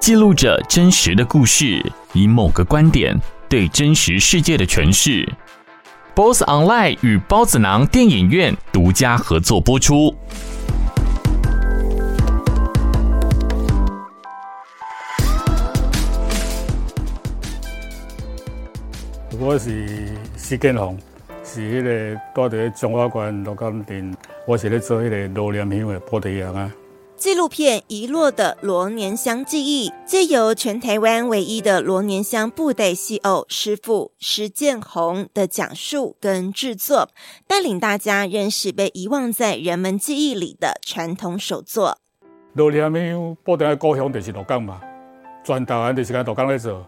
记录着真实的故事，以某个观点对真实世界的诠释。BOSS Online 与包子囊电影院独家合作播出。我是施建宏，是迄个住在中华关鹿港镇，我是咧做迄个罗念乡的布袋戏啊。纪录片《遗落的罗年香记忆》，借由全台湾唯一的罗年香布袋戏偶师傅施建宏的讲述跟制作，带领大家认识被遗忘在人们记忆里的传统手作。罗念乡布袋的故乡就是鹿港嘛，全台湾就是在鹿港在做。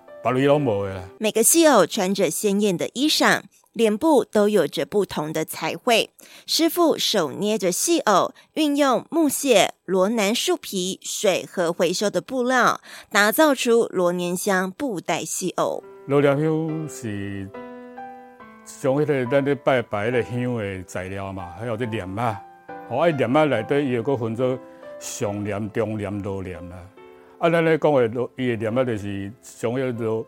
每个戏偶穿着鲜艳的衣裳，脸部都有着不同的彩绘。师傅手捏着戏偶，运用木屑、罗楠树皮、水和回收的布料，打造出罗年香布袋戏偶。罗年香是将迄个咱咧拜拜的香的材料嘛，还有这念啊，好爱念啊内底伊有个分做上念、中念、罗念啦。啊，咱咧讲的伊的念啊，就是上迄个罗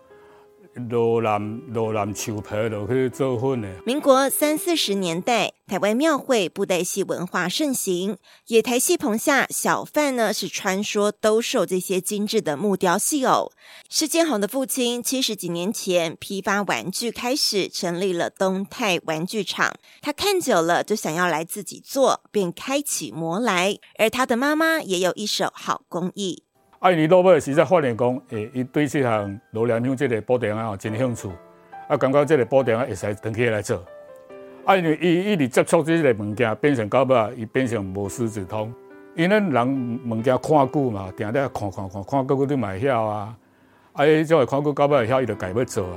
罗南罗南树皮落去做粉的。民国三四十年代，台湾庙会布袋戏文化盛行，野台戏棚下小贩呢是穿梭兜售这些精致的木雕戏偶。施建宏的父亲七十几年前批发玩具开始成立了东泰玩具厂，他看久了就想要来自己做，便开启模来。而他的妈妈也有一手好工艺。啊，伊老尾实在发现讲，诶，伊对这项罗念香这个布丁啊，真兴趣。啊，感觉这个布丁啊，会使长期来做。啊，因为伊一直接触这个物件，变成到尾，伊变成无师自通。因为人物件看久嘛，定定看看看，看久久就买晓啊。啊，伊种会看久到尾会晓，伊就家要做啊。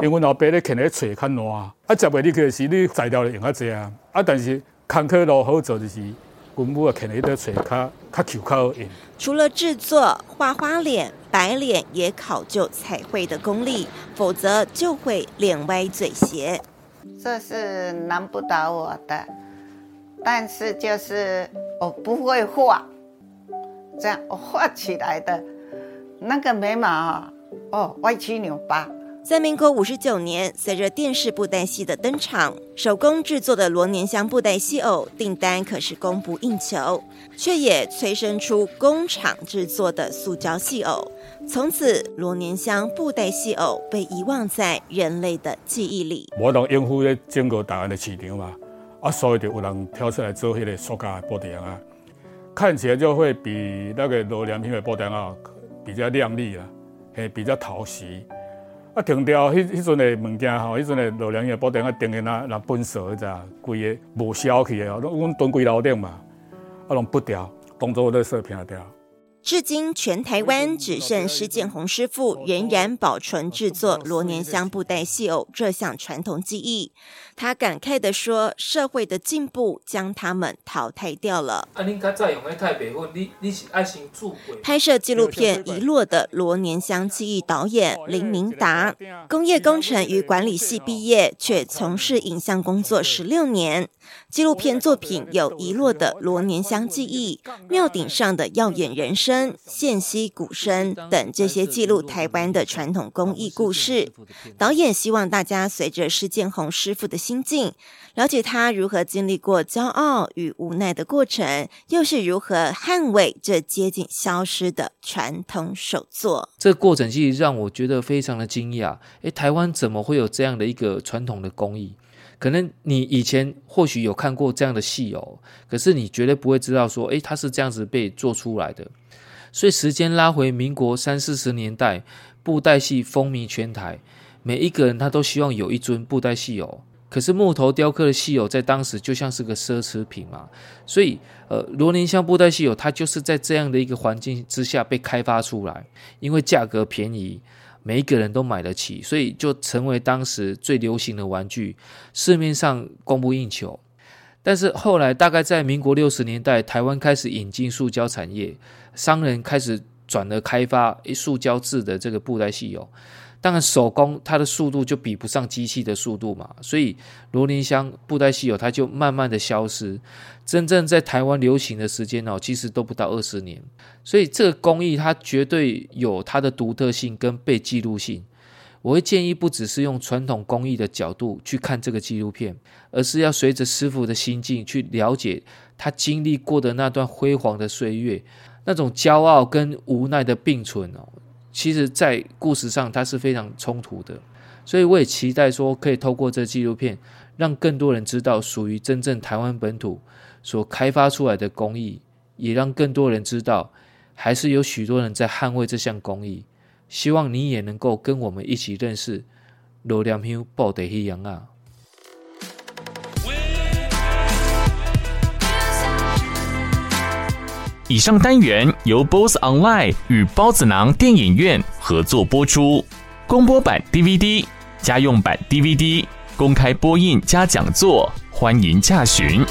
因为老爸咧肯定找较难，啊，接袂入去时，你材料用较济啊。啊，但是坎坷路好做就是。父母啊，肯定得找较较巧较好用。除了制作画花脸、白脸，也考究彩绘的功力，否则就会脸歪嘴斜。这是难不倒我的，但是就是我不会画，这样我画起来的那个眉毛哦，歪七扭八。在民国五十九年，随着电视布袋戏的登场，手工制作的罗年香布袋戏偶订单可是供不应求，却也催生出工厂制作的塑胶戏偶。从此，罗年香布袋戏偶被遗忘在人类的记忆里。我当应付咧整个台湾的市场嘛，啊，所以就有人跳出来做迄个塑胶的布袋啊，看起来就会比那个罗年香的布袋啊比较亮丽啦，还比较讨喜。啊，停掉迄迄阵的物件吼，迄阵的罗念香布袋啊，停的那那粪扫一下，规个无消去的哦，拢拢囤规楼顶嘛，啊，拢不掉，当做垃圾片掉。至今，全台湾只剩施建宏师傅仍然保存制作罗年香布袋戏偶这项传统技艺。他感慨地说：“社会的进步将他们淘汰掉了。”拍摄纪录片《遗落的罗年香记忆》导演林明达，工业工程与管理系毕业，却从事影像工作十六年。纪录片作品有《遗落的罗年香记忆》、《庙顶上的耀眼人生》、《线溪鼓声》等这些记录台湾的传统工艺故事。导演希望大家随着施建宏师傅的心境，了解他如何经历过骄傲与无奈的过程，又是如何捍卫这接近消失的传统手作。这个过程其实让我觉得非常的惊讶。诶，台湾怎么会有这样的一个传统的工艺？可能你以前或许有看过这样的戏哦，可是你绝对不会知道说，诶，它是这样子被做出来的。所以时间拉回民国三四十年代，布袋戏风靡全台，每一个人他都希望有一尊布袋戏偶。可是木头雕刻的戏偶在当时就像是个奢侈品嘛，所以呃，罗宁香布袋戏偶它就是在这样的一个环境之下被开发出来，因为价格便宜。每一个人都买得起，所以就成为当时最流行的玩具，市面上供不应求。但是后来，大概在民国六十年代，台湾开始引进塑胶产业，商人开始转而开发一塑胶制的这个布袋戏偶。当然手工它的速度就比不上机器的速度嘛，所以罗林香布袋戏偶它就慢慢的消失。真正在台湾流行的时间哦，其实都不到二十年，所以这个工艺它绝对有它的独特性跟被记录性。我会建议不只是用传统工艺的角度去看这个纪录片，而是要随着师傅的心境去了解他经历过的那段辉煌的岁月，那种骄傲跟无奈的并存哦。其实，在故事上它是非常冲突的，所以我也期待说，可以透过这纪录片，让更多人知道属于真正台湾本土。所开发出来的工艺，也让更多人知道，还是有许多人在捍卫这项工艺。希望你也能够跟我们一起认识罗良香布袋戏样啊！以上单元由 BOSS Online 与包子囊电影院合作播出，公播版 DVD、家用版 DVD 公开播映加讲座，欢迎洽询。